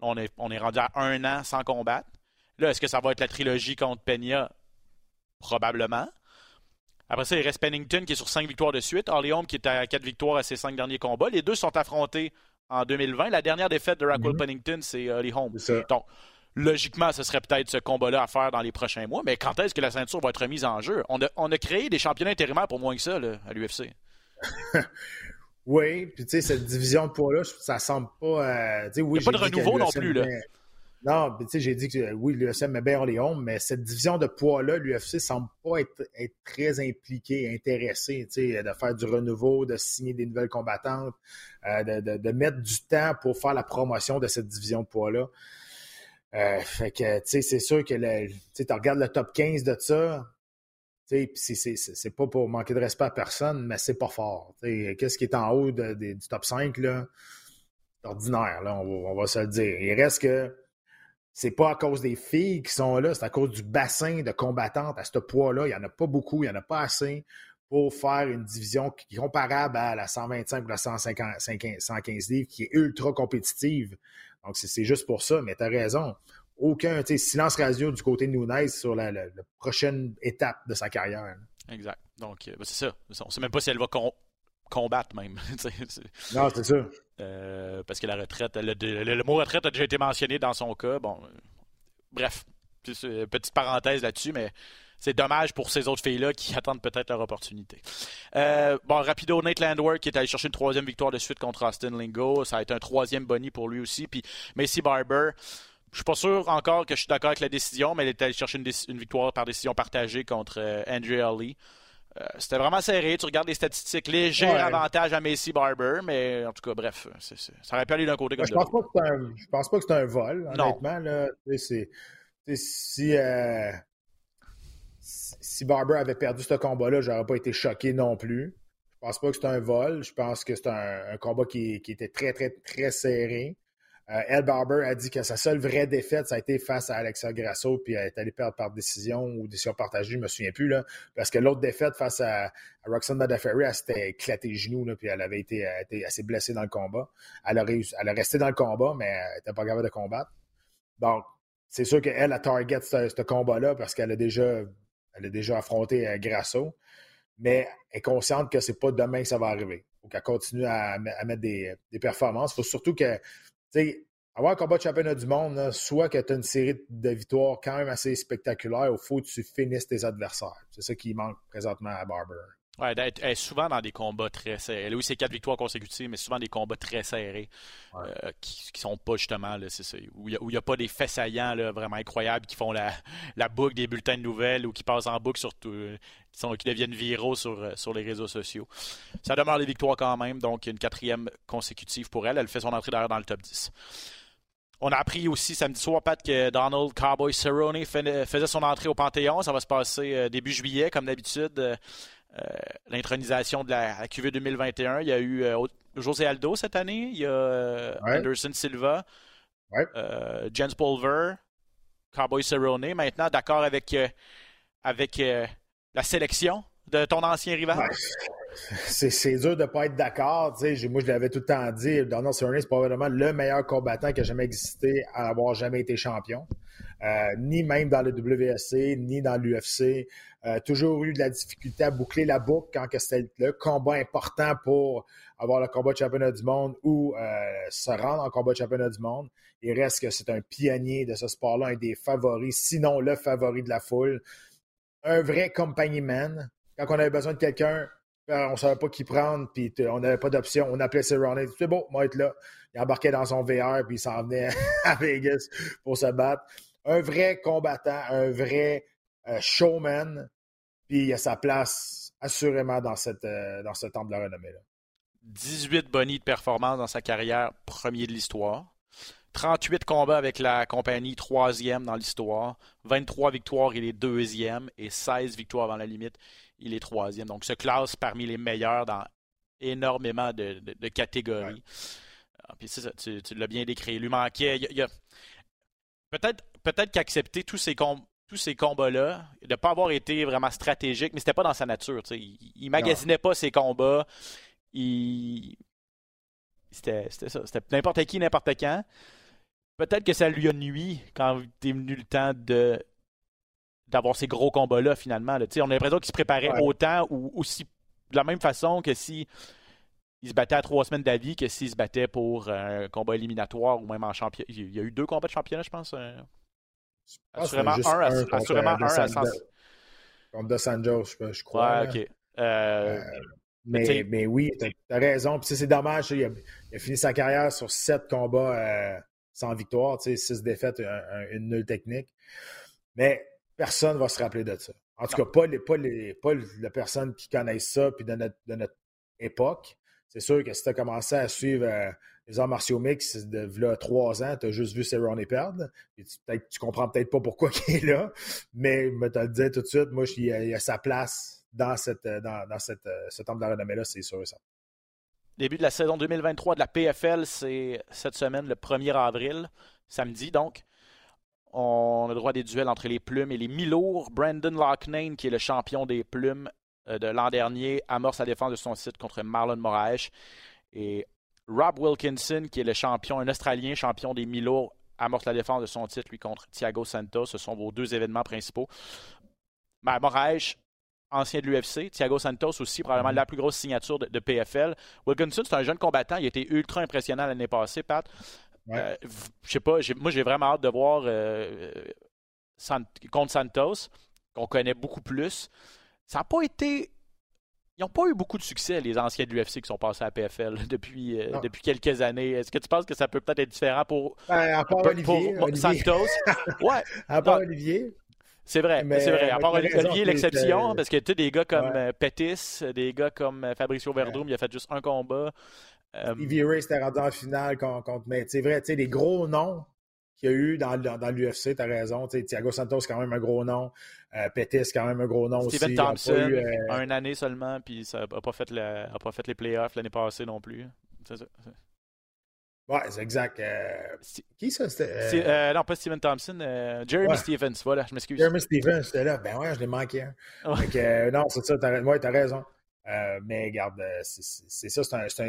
On est, on rendu à un an sans combattre. Là, est-ce que ça va être la trilogie contre Peña? Probablement. Après ça, il reste Pennington qui est sur cinq victoires de suite. Holm qui est à quatre victoires à ses cinq derniers combats. Les deux sont affrontés en 2020. La dernière défaite de Raquel mhm. Pennington, c'est Holly euh, Holm. Donc, logiquement, ce serait peut-être ce combat-là à faire dans les prochains mois. Mais quand est-ce que la ceinture va être remise en jeu? On a, on a créé des championnats intérimaires pour moins que ça à l'UFC. oui, puis tu sais, cette division de poids-là, ça semble pas. Euh, Il n'y a pas de renouveau non plus. Là. Non, tu sais, j'ai dit que oui, l'UFC met bien Léon, mais cette division de poids-là, l'UFC semble pas être, très impliqué, intéressé, tu sais, de faire du renouveau, de signer des nouvelles combattantes, euh, de, mettre du temps pour faire la promotion de cette division de poids-là. Euh, fait que, tu sais, c'est sûr que tu regardes le top 15 de ça, c'est pas pour manquer de respect à personne, mais c'est pas fort. Qu'est-ce qui est en haut du top 5, là? ordinaire, on on va se le dire. Il reste que c'est pas à cause des filles qui sont là, c'est à cause du bassin de combattantes à ce poids-là. Il n'y en a pas beaucoup, il n'y en a pas assez pour faire une division qui est comparable à la 125 ou la 115 livres, qui est ultra compétitive. Donc, c'est juste pour ça, mais tu as raison. Aucun silence radio du côté de Nunez sur la, prochaine étape de sa carrière. Exact. Donc, euh, ben, c'est ça. On ne sait même pas si elle va combattre même. non, c'est ça. Euh, parce que la retraite, le, mot retraite a déjà été mentionné dans son cas. Bon, euh, bref, petite parenthèse là-dessus, mais c'est dommage pour ces autres filles-là qui attendent peut-être leur opportunité. Euh, bon, rapido, Nate Landwehr qui est allé chercher une troisième victoire de suite contre Austin Lingo. Ça a été un troisième boni pour lui aussi. Puis Macy Barber, je suis pas sûr encore que je suis d'accord avec la décision, mais elle est allée chercher une, victoire par décision partagée contre Andrea Ali. Euh, c'était vraiment serré. Tu regardes les statistiques, léger avantage à Macy Barber, mais en tout cas, bref, ça aurait pu aller d'un côté comme de l'autre. Je pense pas que c'est un vol, honnêtement. Là, si, euh, si Barber avait perdu ce combat-là, j'aurais pas été choqué non plus. Je pense pas que c'est un vol. Je pense que c'est un, combat qui, qui, était très, très, très serré. Euh, El Barber a dit que sa seule vraie défaite, ça a été face à Alexa Grasso, puis elle est allée perdre par décision ou décision partagée, je me souviens plus, là, parce que l'autre défaite face à, à Roxanne Madaferri, elle s'était éclaté le genou, puis elle avait été, assez blessée dans le combat. Elle a, elle resté dans le combat, mais elle n'était pas capable de combattre. Donc, c'est sûr qu'elle a target ce, combat-là parce qu'elle a déjà elle a déjà affronté euh, Grasso, mais elle est consciente que c'est pas demain que ça va arriver. Faut qu'elle continue à, mettre des performances. Il faut surtout que sais, avoir un combat de championnat du monde, soit que tu as une série de victoires quand même assez spectaculaire, il faut que tu finisses tes adversaires. C'est ça qui manque présentement à Barber. Ouais, elle est souvent dans des combats très serrés. Elle a eu ses quatre victoires consécutives, mais souvent des combats très serrés euh, qui, qui sont pas justement là, ça, où il n'y a, pas des faits saillants là, vraiment incroyables qui font la, la boucle des bulletins de nouvelles ou qui passent en boucle sur qui, sont, qui deviennent viraux sur, euh, sur les réseaux sociaux. Ça demeure des victoires quand même, donc une quatrième consécutive pour elle. Elle fait son entrée d'ailleurs dans le top 10. On a appris aussi samedi soir, Pat, que Donald Cowboy Cerrone faisait son entrée au Panthéon. Ça va se passer euh, début juillet, comme d'habitude. Euh, l'intronisation de la, QV 2021. Il y a eu euh, José Aldo cette année, il y a euh, Anderson Silva, Jens Pulver, Cowboy Cerrone. Maintenant, d'accord avec, avec la sélection de ton ancien rival? c'est dur de ne pas être d'accord. Moi, je l'avais tout le temps dit. Donald Cerrone, c'est probablement le meilleur combattant qui a jamais existé à avoir jamais été champion. Euh, ni même dans le WSC, ni dans l'UFC. Euh, toujours eu de la difficulté à boucler la boucle quand c'était le combat important pour avoir le combat de championnat du monde ou euh, se rendre en combat de championnat du monde. Il reste que c'est un pionnier de ce sport-là, un des favoris, sinon le favori de la foule. Un vrai compagnie man. Quand on avait besoin de quelqu'un, on ne savait pas qui prendre, puis on n'avait pas d'option. On appelait Cerrone. C'est bon, moi être là. Il embarquait dans son VR, puis il s'en venait à Vegas pour se battre. Un vrai combattant, un vrai euh, showman, puis il a sa place assurément dans, cette, euh, dans ce temple de la renommée. Là. 18 bonnies de performance dans sa carrière, premier de l'histoire. 38 combats avec la compagnie, troisième dans l'histoire. 23 victoires, il est deuxième. Et 16 victoires avant la limite, il est troisième. Donc, se classe parmi les meilleurs dans énormément de, catégories. Puis ça, tu, l'as bien décrit. Il lui manquait. Peut-être peut qu'accepter tous ces, tous ces combats-là, de ne pas avoir été vraiment stratégique, mais c'était pas dans sa nature. Il, il magasinait pas ses combats. Il. C'était ça. C'était n'importe qui, n'importe quand. Peut-être que ça lui a nuit quand est venu le temps de d'avoir ces gros combats-là, finalement. Là. On a l'impression qu'il se préparait autant ou aussi de la même façon que si il se battait à trois semaines d'avis que s'il se battait pour un combat éliminatoire ou même en championnat. Il y a eu deux combats de championnat, je pense. Euh, assurément un, à, un, assurément un à sens... Contre Dos Anjos, je, crois. Ouais, ok. Euh, euh, mais, mais, oui, tu as, raison. Puis c'est dommage, il a, fini sa carrière sur sept combats sans victoire, six défaites, une nulle technique. Mais personne ne va se rappeler de ça. En tout cas, pas les, pas les, pas les personnes qui connaissent ça, puis de notre, de notre époque. C'est sûr que si tu as commencé à suivre euh, les arts martiaux mix de là, trois ans, tu as juste vu Cerrone perdre. Puis tu, tu comprends peut-être pas pourquoi il est là, mais je te le disais tout de suite, moi, il a, a sa place dans, cette, euh, dans, dans cette, euh, ce temple de renommée-là, c'est sûr ça. Début de la saison 2023 de la PFL, c'est cette semaine, le 1er avril, samedi donc. On a le droit à des duels entre les plumes et les mi-lourds. Brandon Locknane, qui est le champion des plumes de l'an dernier, amorce la défense de son site contre Marlon Moraes. Et Rob Wilkinson, qui est le champion, un Australien champion des mi-lourds, amorce la défense de son titre, lui, contre Thiago Santos. Ce sont vos deux événements principaux. Ben, Moraes, ancien de l'UFC. Thiago Santos aussi, probablement la plus grosse signature de, PFL. Wilkinson, c'est un jeune combattant. Il a été ultra impressionnant l'année passée, Pat. Euh, je sais pas, moi j'ai vraiment hâte de voir euh, contre Santos, qu'on connaît beaucoup plus. Ça n'a pas été. Ils n'ont pas eu beaucoup de succès, les anciens de l'UFC qui sont passés à PFL depuis, euh, depuis quelques années. Est-ce que tu penses que ça peut peut-être être différent pour, ben, à part Olivier, Santos? ouais. À part Olivier. C'est vrai, c'est vrai. À part Olivier, l'exception, parce que tu sais, des gars comme Pettis, des gars comme Fabricio Verdum, il a fait juste un combat. Euh, Evie Ray s'était rendu en finale contre. Mais c'est vrai, tu sais, des gros noms qu'il y a eu dans, dans, l'UFC, tu as raison. Thiago Santos, quand même un gros nom. Euh, Pettis, quand même un gros nom Steven aussi. Thompson, eu, euh... une année seulement, puis ça n'a pas, fait pas fait les playoffs l'année passée non plus. C'est ça. Ouais, c'est exact. Euh, qui ça? C'était, euh, non, pas Steven Thompson. Jeremy Stevens, voilà, je m'excuse. Jeremy Stevens, c'était là. Ben ouais, je l'ai manqué. Hein. non, c'est ça, t'as, ouais, as raison. mais regarde, c'est, ça, c'est un, c'est un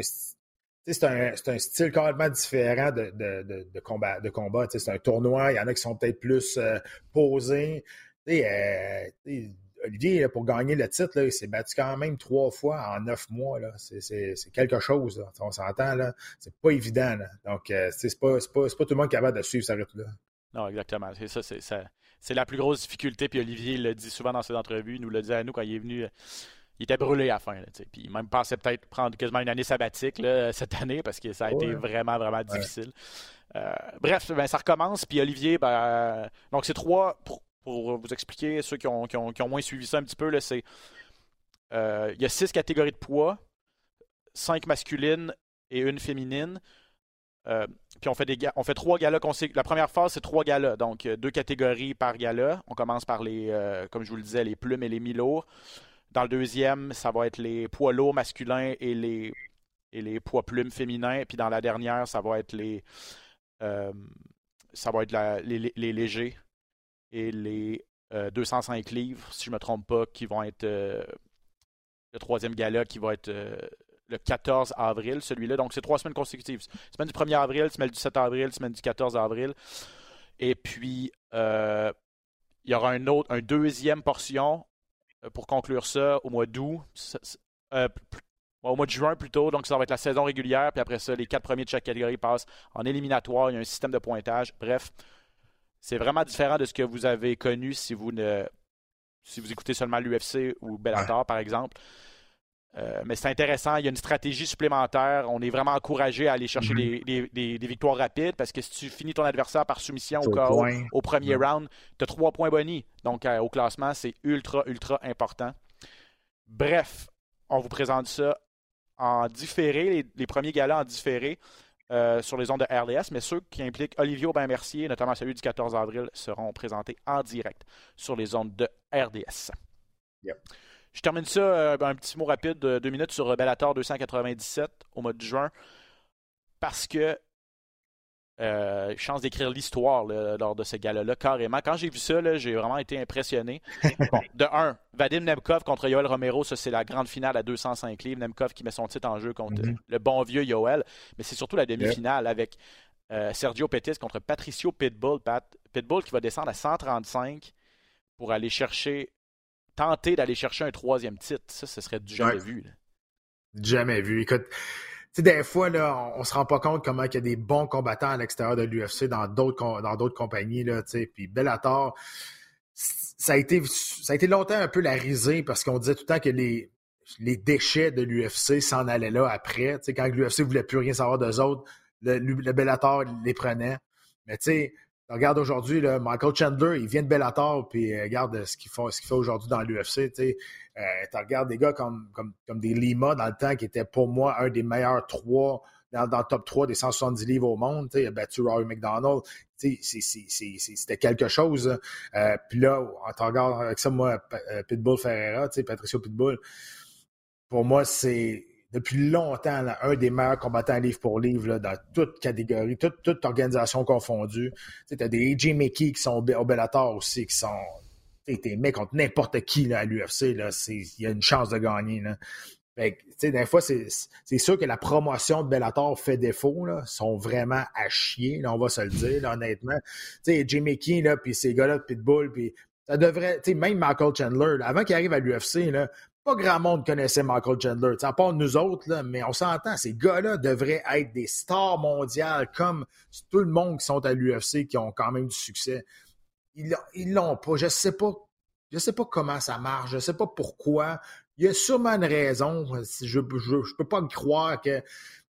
c'est un, un, style complètement différent de, de, de, combat. De combat. C'est un tournoi. Il y en a qui sont peut-être plus euh, posés. Euh, Olivier, pour gagner le titre, là, il s'est battu quand même trois fois en neuf mois. C'est quelque chose. Là. On s'entend. là. C'est pas évident. Là. Donc, euh, c'est pas, pas, pas, tout le monde capable de suivre cette route-là. Non, exactement. C'est ça, c'est la plus grosse difficulté. Puis Olivier le dit souvent dans ses entrevues. Il nous le dit à nous quand il est venu il était brûlé à la fin. Là, puis il même pensait peut-être prendre quasiment une année sabbatique là, cette année parce que ça a été vraiment, vraiment difficile. Euh, bref, ben, ça recommence. Puis Olivier, ben, donc c'est trois, pour, vous expliquer, ceux qui ont, qui, ont, moins suivi ça un petit peu, c'est euh, il y a six catégories de poids, cinq masculines et une féminine. Euh, puis on fait, des, on fait trois galas. La première phase, c'est trois galas. Donc, deux catégories par gala. On commence par les, comme je vous le disais, les plumes et les mi-lourds. Dans le deuxième, ça va être les poids lourds masculins et les, et les poids plumes féminins. Puis dans la dernière, ça va être les, euh, ça va être les, légers et les 205 euh, livres, si je ne me trompe pas, qui vont être euh, le troisième gala qui va être le 14 avril, celui-là. Donc, c'est trois semaines consécutives. Semaine du 1er avril, semaine du 7 avril, semaine du 14 avril. Et puis, il y aura un autre, un deuxième portion pour conclure ça au mois d'août au mois de juin plutôt. Donc, ça va être la saison régulière. Puis après ça, les quatre premiers de chaque catégorie passent en éliminatoire. Il y a un système de pointage. Bref, c'est vraiment différent de ce que vous avez connu si vous ne si vous écoutez seulement l'UFC ou Bellator, par exemple. Euh, mais c'est intéressant, il y a une stratégie supplémentaire. On est vraiment encouragé à aller chercher mm-hmm. des, victoires rapides parce que si tu finis ton adversaire par soumission au, KO, au premier round, tu as trois points bonus. Donc, euh, au classement, c'est ultra, ultra important. Bref, on vous présente ça en différé, les, premiers galas en différé euh, sur les ondes de RDS, mais ceux qui impliquent Olivier Aubin-Mercier, notamment celui du 14 avril, seront présentés en direct sur les ondes de RDS. Je termine ça, euh, un petit mot rapide de deux minutes sur Bellator 297 au mois de juin, parce que euh, chance d'écrire l'histoire lors de ce gala-là, carrément. Quand j'ai vu ça, j'ai vraiment été impressionné. de un, Vadim Nemkov contre Yoel Romero, ça c'est la grande finale à 205 livres. Nemkov qui met son titre en jeu contre mm-hmm. le bon vieux Yoel. Mais c'est surtout la demi-finale avec euh, Sergio Pettis contre Patricio Pitbull. Pitbull qui va descendre à 135 pour aller chercher, tenter d'aller chercher un troisième titre. Ça, ce serait du jamais vu. Jamais vu. Écoute, sais, des fois, là, on, se rend pas compte comment il y a des bons combattants à l'extérieur de l'UFC dans d'autres dans d'autres compagnies, là, tu sais. Puis Bellator, ça a été ça a été longtemps un peu la risée parce qu'on disait tout le temps que les les déchets de l'UFC s'en allaient là après. Tu sais, quand l'UFC voulait plus rien savoir d'eux autres, le, le Bellator les prenait. Mais tu sais, Regarde aujourd'hui, Michael Chandler, il vient de Bellator, puis euh, regarde ce qu'il fait, qu'il fait aujourd'hui dans l'UFC. Tu euh, regardes des gars comme, comme, comme des Lima dans le temps, qui était pour moi un des meilleurs trois dans, le top 3 des 170 livres au monde. Il a battu Rory McDonald. C'était quelque chose. Euh, puis là, en regarde avec ça, moi, Pitbull Ferreira, Patricio Pitbull, pour moi, c'est depuis longtemps un des meilleurs combattants livre pour livre dans toute catégorie, toute, organisation confondue. Tu as des AJ Mickey qui sont au Bellator aussi, qui sont. T'es mecs contre n'importe qui à l'UFC, il y a une chance de gagner. Là. des fois, c'est sûr que la promotion de Bellator fait défaut. Là, sont vraiment à chier, on va se le dire, honnêtement. Tu sais, Jimmy là, puis ces gars-là de Pitbull, puis ça devrait, même Michael Chandler, avant qu'il arrive à l'UFC, pas grand monde connaissait Michael Chandler. À part nous autres, mais on s'entend, ces gars-là devraient être des stars mondiales comme tout le monde qui sont à l'UFC qui ont quand même du succès. Ils l'ont pas. Je sais pas. Je sais pas comment ça marche. Je sais pas pourquoi. Il y a sûrement une raison. Je, je, peux pas croire qu'il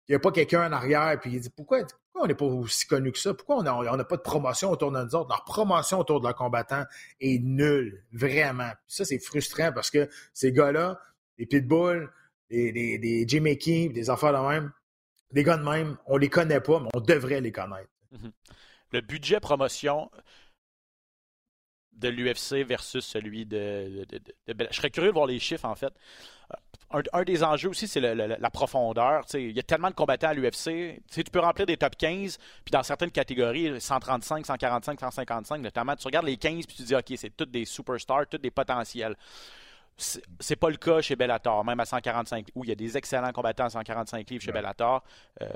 n'y a pas quelqu'un en arrière puis il dit pourquoi, on n'est pas aussi connu que ça? Pourquoi on n'a pas de promotion autour de nous autres? Leur promotion autour de leur combattant est nulle, vraiment. ça, c'est frustrant parce que ces gars-là, les Pitbull, les, Jimmy King, des affaires de même, des gars de même, on les connaît pas, mais on devrait les connaître. Mhm. Le budget promotion de l'UFC versus celui de, Je serais curieux de voir les chiffres, en fait un, des enjeux aussi, c'est la profondeur. il y a tellement de combattants à l'UFC. Tu peux remplir des top 15, puis dans certaines catégories, 135, 145, 155 notamment, tu regardes les 15 puis tu dis, OK, c'est tous des superstars, tous des potentiels. C'est pas le cas chez Bellator, même à 145, où il y a des excellents combattants à 145 livres chez Bellator. Euh,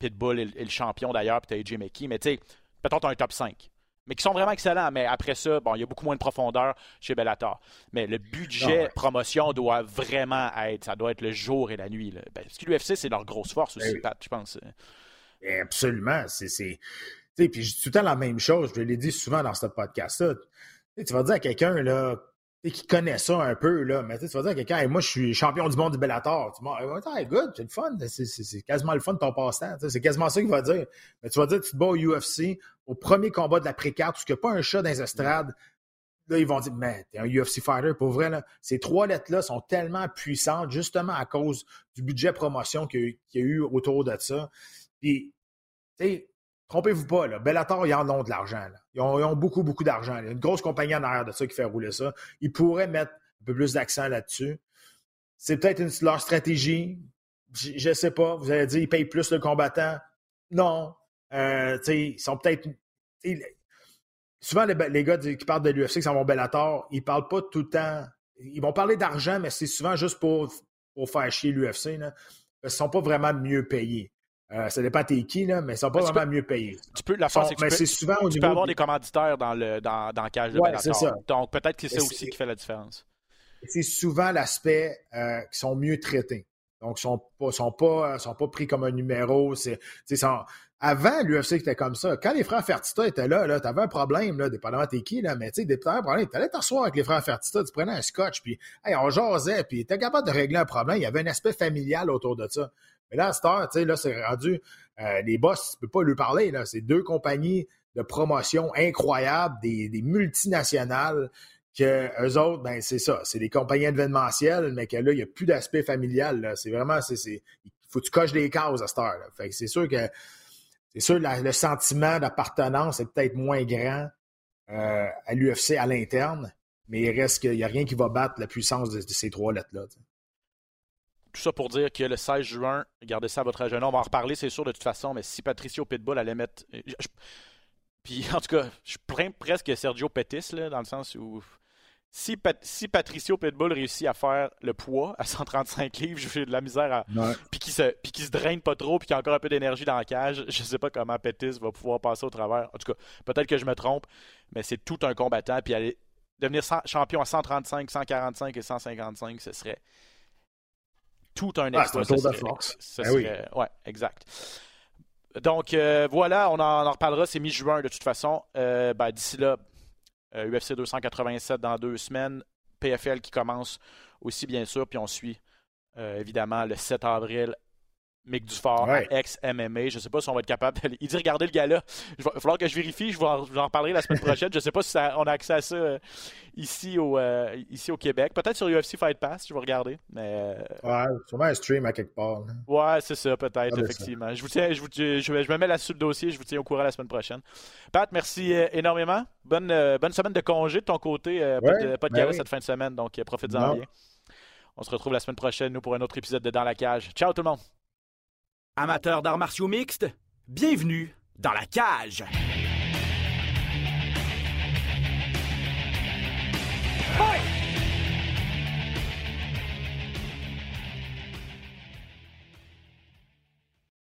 Pitbull est, le champion d'ailleurs, puis tu as AJ McKee, mais tu sais, peut-être un top 5 mais qui sont vraiment excellents. Mais après ça, bon, il y a beaucoup moins de profondeur chez Bellator. Mais le budget promotion doit vraiment être, ça doit être le jour et la nuit. Là. Ben, parce que l'UFC, c'est leur grosse force aussi, ben Pat, je pense. Ben, absolument. C'est, puis je dis tout le temps la même chose, je l'ai dit souvent dans ce podcast-là. Tu vas dire à quelqu'un, là, qui connaît ça un peu, là, mais tu vas dire quelqu'un, moi, je suis champion du monde du Bellator. Tu vas dire, good, c'est le fun, c'est quasiment le fun de ton passe-temps. C'est quasiment ça qu'il va dire. Mais tu vas dire, tu te bats au UFC, au premier combat de la précarte, parce qu'il n'y a pas un chat dans les estrades. Là, ils vont dire, mais t'es un UFC fighter, pour vrai, là. Ces trois lettres-là sont tellement puissantes, justement à cause du budget promotion qu'il y, a eu autour de ça. Puis, tu sais, trompez-vous pas, là. Bellator, ils en ont de l'argent, ils, ont, beaucoup, beaucoup d'argent. Il y a une grosse compagnie en arrière de ça qui fait rouler ça. Ils pourraient mettre un peu plus d'accent là-dessus. C'est peut-être leur stratégie. Je ne sais pas. Vous allez dire, ils payent plus le combattant. Non. Euh, ils sont peut-être. Souvent, les, gars qui parlent de l'UFC, qui s'en vont Bellator, ils parlent pas tout le temps. ils vont parler d'argent, mais c'est souvent juste pour, pour faire chier l'UFC. Ils ne sont pas vraiment mieux payés. Euh, ça dépend t'es qui, là, mais ils sont pas vraiment mieux payés. Tu peux, la force, c'est que souvent au tu peux avoir des commanditaires dans le, dans, dans le cage de ouais, ça. Donc, peut-être que c'est ça aussi qui fait la différence. C'est souvent l'aspect euh, qu'ils sont mieux traités. Donc, ils ne sont pas, sont, pas, sont pas pris comme un numéro. C'est, avant, l'UFC était comme ça. Quand les frères Fertita étaient là, là tu avais un problème, là, dépendamment t'es qui, là, mais tu sais, des problèmes, tu allais t'asseoir avec les frères Fertita, tu prenais un scotch, puis hey, on jasait, puis tu capable de régler un problème. Il y avait un aspect familial autour de ça. Mais là, à cette heure, là, c'est rendu, euh, les boss, tu peux pas lui parler, là. C'est deux compagnies de promotion incroyables, des, multinationales, que eux autres, ben c'est ça, c'est des compagnies événementielles, mais que là, il n'y a plus d'aspect familial. C'est vraiment, c'est, faut que tu coches des cases à cette heure. Là. Fait que c'est sûr que c'est sûr le sentiment d'appartenance est peut-être moins grand euh, à l'UFC à l'interne, mais il reste qu'il n'y a rien qui va battre la puissance de, ces trois lettres-là. Tout ça pour dire que le 16 juin, gardez ça à votre agenda. On va en reparler, c'est sûr, de toute façon, mais si Patricio Pitbull allait mettre. Puis, en tout cas, je plains presque Sergio Pettis, là, dans le sens où si, Patricio Pitbull réussit à faire le poids à 135 livres, j'ai de la misère à. Puis qu'il se, se draine pas trop, puis qu'il a encore un peu d'énergie dans la cage, je sais pas comment Pettis va pouvoir passer au travers. En tout cas, peut-être que je me trompe, mais c'est tout un combattant. Puis aller devenir champion à 135, 145 et 155, ce serait tout un exploit. Ah, un tour de force. Ben oui. Ouais, exact. Donc euh, voilà, on en, reparlera, c'est mi-juin de toute façon. Euh, ben, D'ici là, UFC euh, 287 dans deux semaines. PFL qui commence aussi, bien sûr. Puis on suit évidemment le 7 avril Mick Dufort, ex-MMA. Je ne sais pas si on va être capable d'aller. Il dit regardez le gars-là. Il va falloir que je vérifie. Je vais en, reparler la semaine prochaine. je ne sais pas si on a accès à ça euh, ici, au, euh, ici au Québec. Peut-être sur UFC Fight Pass. Je vais regarder. Mais, euh, Ouais, sûrement un stream à quelque part. Ouais, c'est ça, peut-être, effectivement. Je, vous tiens, je, vous, je, me mets là sur le dossier. Je vous tiens au courant la semaine prochaine. Pat, merci énormément. Bonne, bonne semaine de congé de ton côté. pas de, pas de ben cette fin de semaine. Donc, profite-en bien. On se retrouve la semaine prochaine, nous, pour un autre épisode de Dans la cage. Ciao tout le monde! Amateurs d'arts martiaux mixtes, bienvenue dans la cage.